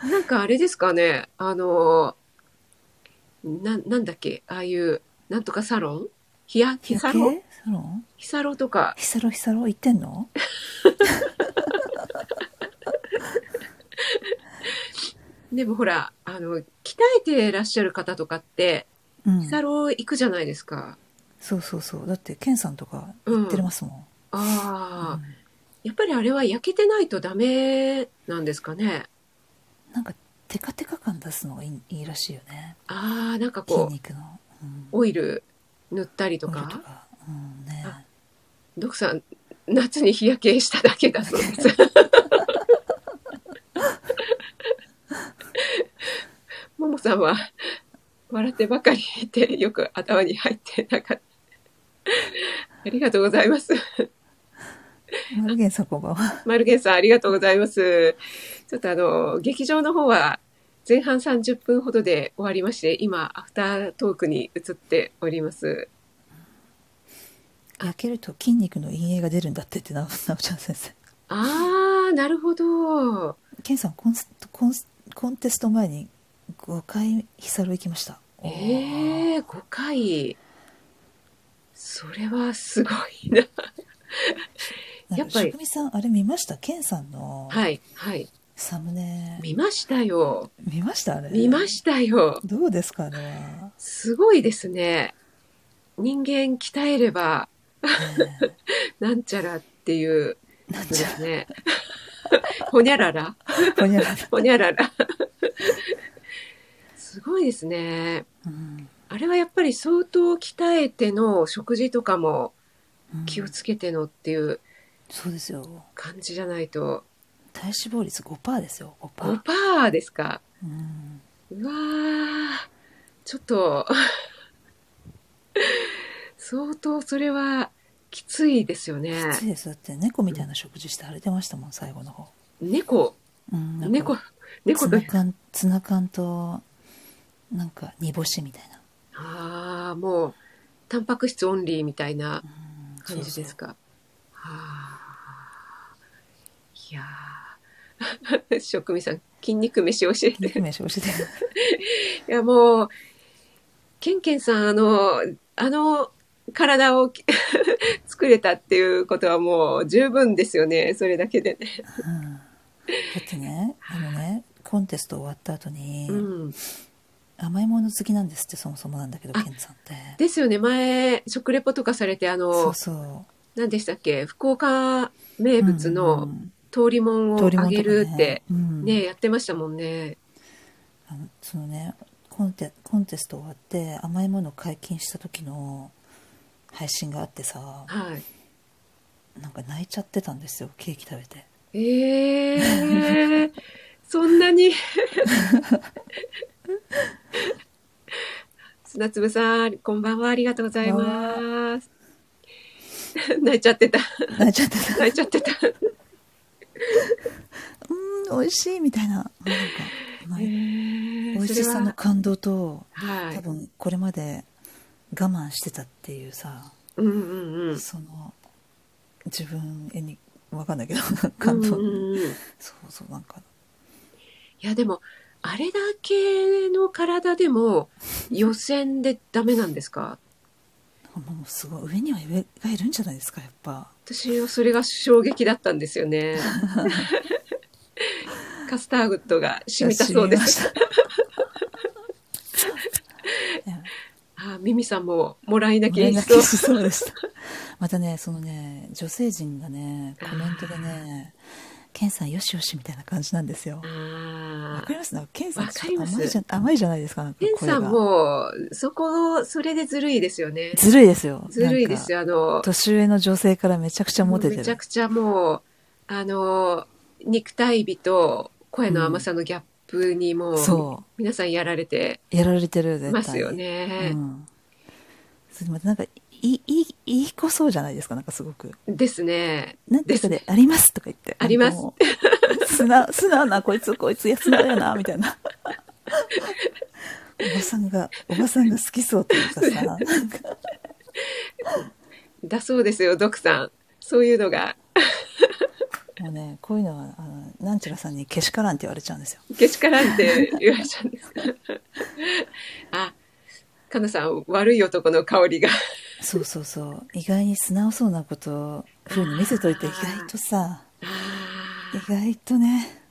なんかあれですかね、あの、な、なんだっけ、ああいう、なんとかサロン？ヒヤ、ヒサロ日焼けサロン？ヒサロとか、ヒサロヒサロ？行ってんの？でもほら、あの、鍛えてらっしゃる方とかって、うん。ヒサロ行くじゃないですか。そうそうそう。だってケンさんとか行ってますもん、ああ、うん。やっぱりあれは焼けてないとダメなんですかね？なんかテカテカ感出すのがいいいいらしいよね。ああ、なんか筋こう、肉の、うん、オイル塗ったりとか？と。か、うんね。あドクさん、夏に日焼けしただけだそうです。ももさんは、笑ってばかりいて、よく頭に入ってなかった。ありがとうございます。マルゲンさんこんばんはマルゲンさん、ありがとうございます。ちょっとあの、劇場の方は、前半30分ほどで終わりまして、今、アフタートークに移っております。焼けると筋肉の陰影が出るんだってってななおちゃん先生あー、なるほど。ケンさんコンスコンスコンテスト前に5回ヒサロ行きましたええー、5回。それはすごいな。やっぱり職味さんあれ見ました？ケンさんのはい、はい。サムネ見ましたよ。見ました？あれ見ましたよ。どうですかあれは、すごいですね。人間鍛えれば、ね なんちゃらっていうえなんちゃですね。ほにゃらら。ほにゃらら ほにゃらら。すごいですね。うんあれはやっぱり相当鍛えての食事とかもうん。気をつけてのっていうそうですよ。感じじゃないと。体脂肪率5%ですよ5%、5%ですか。うん、うわーちょっと、相当それはきついですよね。きついです。だって猫みたいな食事して腫れてましたもん最後の方、猫、うん、猫、猫とツナ、缶ツナ缶となんか煮干しみたいな、ああ、もう、タンパク質オンリーみたいなうん感じですか。はあ。いやー 職味さん、筋肉飯教えて。肉飯教えて いや、もう、ケンケンさん、あの、あの体を 作れたっていうことはもう十分ですよね。それだけでね。うんだってねあのねコンテスト終わった後に、うん。甘いもの好きなんですってそもそもなんだけどあケンさんってですよね。前、食レポとかされて、あの、そうそう何でしたっけ？福岡名物うのん通りもんをあげるって、うんね、やってましたもんね。あのそのねコンテコンテスト終わって甘いもの解禁した時の配信があってさはい。なんか泣いちゃってたんですよケーキ食べてええー、そんなに？砂粒さん、こんばんは、ありがとうございます。泣いちゃってた。泣いちゃってた泣いちゃってた。うん美味しいみたいななんかまあえ美ー味しさの感動とはい。多分これまで我慢してたっていうさうんうんうん。その自分に分かんないけど感動、うんうんうんそうそうなんかいや、でも、あれだけの体でも予選でダメなんですか？もうすごい上には上がいるんじゃないですかやっぱ私はそれが衝撃だったんですよね。カスタードが染みたそうです。あ、ミミさんももらい泣き。しそうでしたまたねそのね女性陣がねコメントでねケンさんよしよしみたいな感じなんですよ。わ。かります？なケンさん甘いじゃ甘いじゃないですか。ケンさんも、そこ、それでずるいですよね。ずるいですよ。ずるいですよ。よ。あの、年上の女性からめちゃくちゃモテてる。めちゃくちゃもう、あの、肉体美と声の甘さのギャップにもう、そ皆さんやられてう。やられてる。ますよねう。ん。それまたなんか、いい、いい、子そうじゃないですか、なんかすごく。ですね。なんていうかで、ありますとか言って。あります素直、素直 な、こいつ、こいつ、素直やな、みたいな。おばさんが、おばさんが好きそうというかさ、なんか、だそうですよ、ドクさん。そういうのが、もうね、こういうのは、あの、なんちゃらさんにけしからんって言われちゃうんですよ。けしからんって言われちゃうんですか。あ、かなさん、悪い男の香りが。そうそうそう。意外に素直そうなことを、ふうに見せといて、意外とさ、あ意外とね、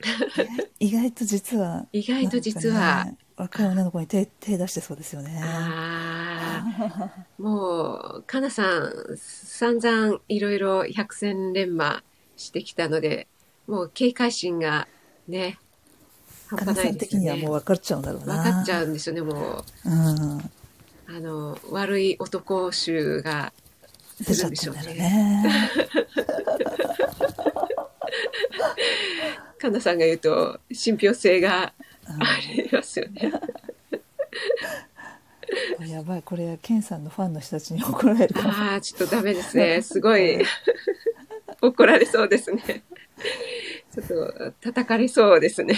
意外と実は、意外と実は若い女の子に手、手出してそうですよね。もう、かなさん、散々いろいろ百戦錬磨してきたので、もう警戒心がね、半かな端ないですよさん的にはもうね。分かっちゃうんだろうな。分かっちゃうんですよね、もう。うん。あの、悪い男臭が出ちゃってんだろうね。かなさんが言うと、信憑性がうんありますよね。やばい。これ、ケンさんのファンの人たちに怒られる。ああ、ちょっとダメですね。すごい怒られそうですね。ちょっと叩かれそうですね。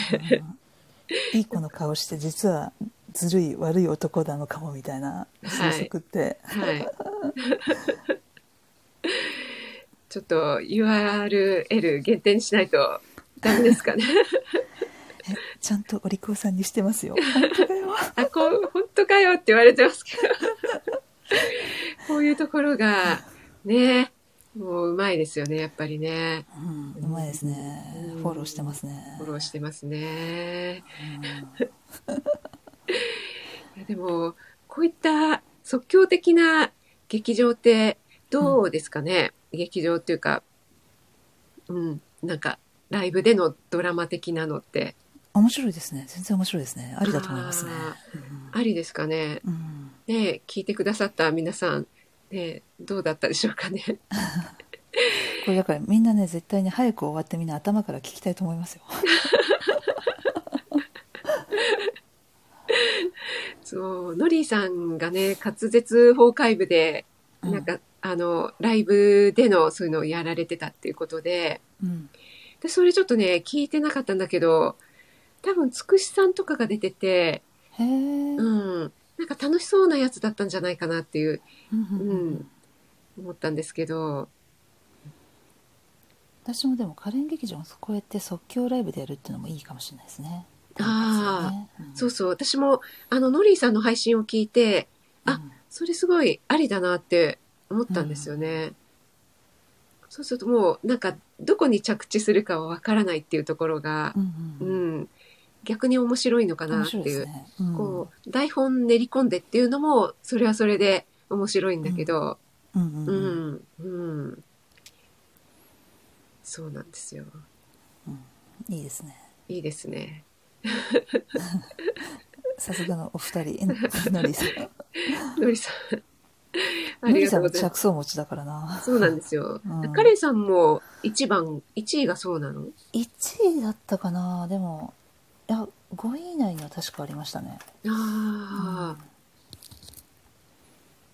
いい子の顔して、実はずるい、悪い男なのかもみたいな推測って。はい。ちょっと URL 限定にしないとダメですかね。え、ちゃんとお利口さんにしてますよ。本当だよ。あ、こう、本当かよって言われてますけど。こういうところが、ね、もううまいですよね、やっぱりね。うん、うまいですね。うんフォローしてますね。フォローしてますね。いや でも、こういった即興的な劇場ってどうですかね、劇場っていうか、うん、なんか、ライブでのドラマ的なのって、面白いですね。全然面白いですね。ありだと思いますね。ありですかね？うんうんね聞いてくださった皆さん、ねどうだったでしょうかね？これだからみんなね、絶対に早く終わってみんな頭から聞きたいと思いますよ。そう、ノリーさんがね、滑舌崩壊部で、うんなんか、あの、ライブでのそういうのをやられてたっていうことで、うん。で、それちょっとね、聞いてなかったんだけど、多分、つくしさんとかが出てて、へえ。うん、なんか楽しそうなやつだったんじゃないかなっていう、うんううんうんん、思ったんですけど、私もでもカレン劇場こうやって即興ライブでやるっていうのもいいかもしれないですね。ああ、うん。そうそう、私も、あの、ノリーさんの配信を聞いて、あうん。それすごいありだなって思ったんですよね。そうするともうなんかどこに着地するかはわからないっていうところがう、ん逆に面白いのかな面っていう、こう台本練り込んでっていうのもそれはそれで面白いんだけど、うん、うん、そうなんですよ。いいですね。いいですね。さすがのお二人、のりさん。のりさん、あのり。さんも着想持ちだからな。そうなんですよ。うんカレンさんも一番、一位がそうなの？1位だったかなでも、いや、5位以内には確かありましたね。ああ、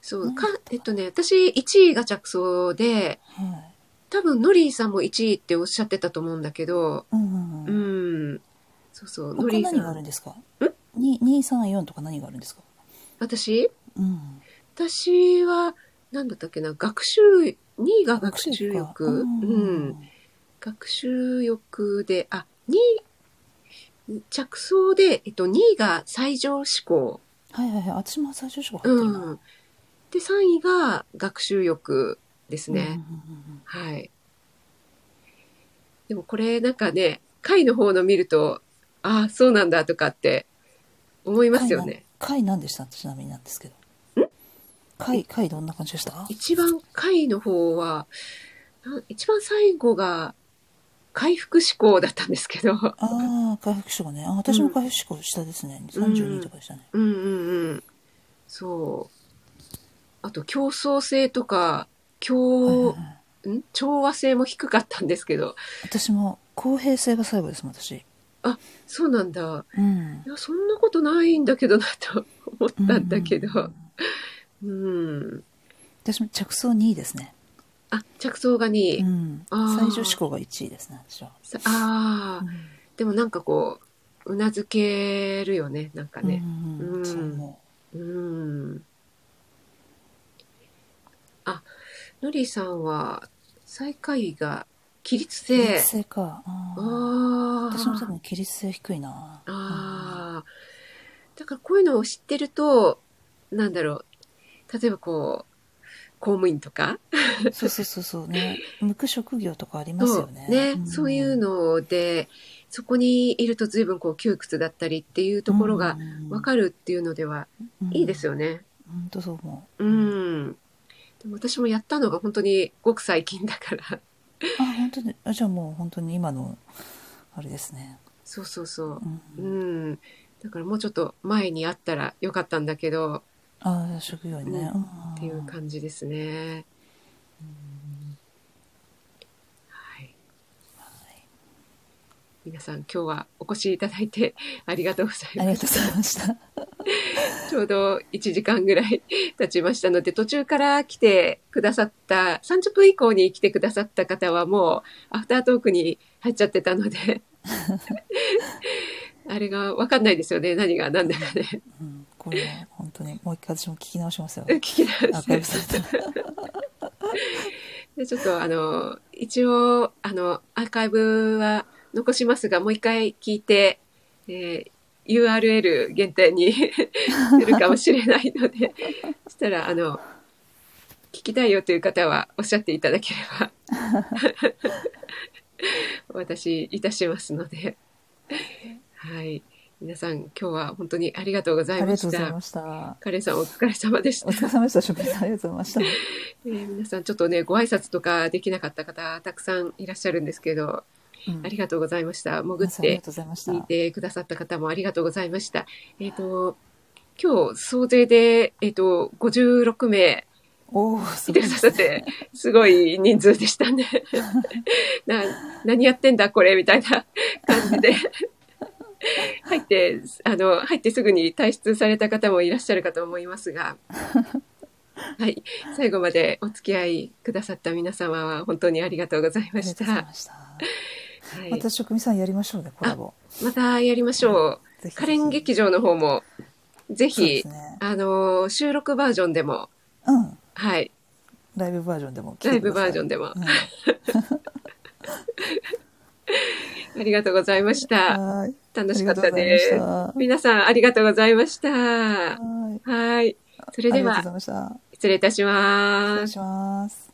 そう、うんか、えっとね、私1位が着想で、はい。多分ノリーさんも1位っておっしゃってたと思うんだけど、うんうんううん。ん、そうそう、他何があるんん。ですか？に ?2、3、4とか何があるんですか？私？うん。私は、なんだったっけな、学習、2位が学習か欲ううんん。学習欲で、あ、2位、着想で、えっと、2位が最上志向。はいはいはい。私も最初賞入ってるな。うん。で、3位が学習欲ですね。はい。でもこれなんかね、回の方の見ると、ああ、そうなんだとかって思いますよね。回何でした？ちなみになんですけど。回、回どんな感じでした？一番回の方は、な一番最後が回復志向だったんですけど、ああ、回復志向ね。あ、私も回復志向下ですね。32とかでしたね。うんうんうん。そう。あと競争性とか、はい共、はいはいん？調和性も低かったんですけど、私も公平性が最後ですもん、私。そうなんだ。うん。いや、そんなことないんだけどなと思ったんだけど。うん。私も着想2位ですね。あ、着想が2位。うん。最終志向が1位ですね、私は。さああ、うんでもなんかこう、うなずけるよね、なんかね。うんうん。あ、のりさんは、最下位が、起立性。律性か。あーああ。私も多分規律性低いな。ああ。だからこういうのを知ってると、なんだろう。例えばこう、公務員とか、うんそうそうそうそうね。向く職業とかありますよね。ね、んそういうので、そこにいると随分こう窮屈だったりっていうところがわかるっていうのではるいいですよ。よね。本当そう思う。うん。でも私もやったのが本当にごく最近だから。あ、本当に。あ、じゃあもう本当に今の、あれですね。そうそうそうう。んうん。だからもうちょっと前にあったらよかったんだけど、ああ、職業にね。うんんっていう感じですね。はい。皆さん今日はお越しいただいてありがとうございました。ちょうど1時間ぐらい経ちましたので、途中から来てくださった、30分以降に来てくださった方はもうアフタートークに入っちゃってたので、あれがわかんないですよね。何が何だかね。うん、これは本当にもう一回私も聞き直しますよ。聞き直し。で、ちょっとあの、一応、あの、アーカイブは残しますが、もう一回聞いて、えー URL 限定に するかもしれないので、そしたら、あの、聞きたいよという方はおっしゃっていただければ、お渡しいたしますので、はい。皆さん、今日は本当にありがとうございましたがとうございま。した。カレンさんお疲れ様でしたお。疲れ様でした。職員さんありがとうございました。えー皆さんちょっとね、ご挨拶とかできなかった方、たくさんいらっしゃるんですけど、うんありがとうございました。潜って。聞いてくださった方もありがとうございました。えっ、と、今日総勢で、えっ、と、56名おお、すいてくだごいですさって、すごい人数でしたね。な何やってんだこれみたいな感じで。入って、あの、入ってすぐに退出された方もいらっしゃるかと思いますが、はい。最後までお付き合いくださった皆様は本当にありがとうございましありがとうございた。ました。はいまた職員さんやりましょうね、コラボ。またやりましょう。カレン劇場の方も、ぜひ、すね。あの、収録バージョンでも、うん。はい、ライブバージョンでも来ライブ。バージョンでも、うん ありがとうございました。はい。楽しかったです。た。皆さんありがとうございました。はい。はい。それでは。失礼いたします失礼。します。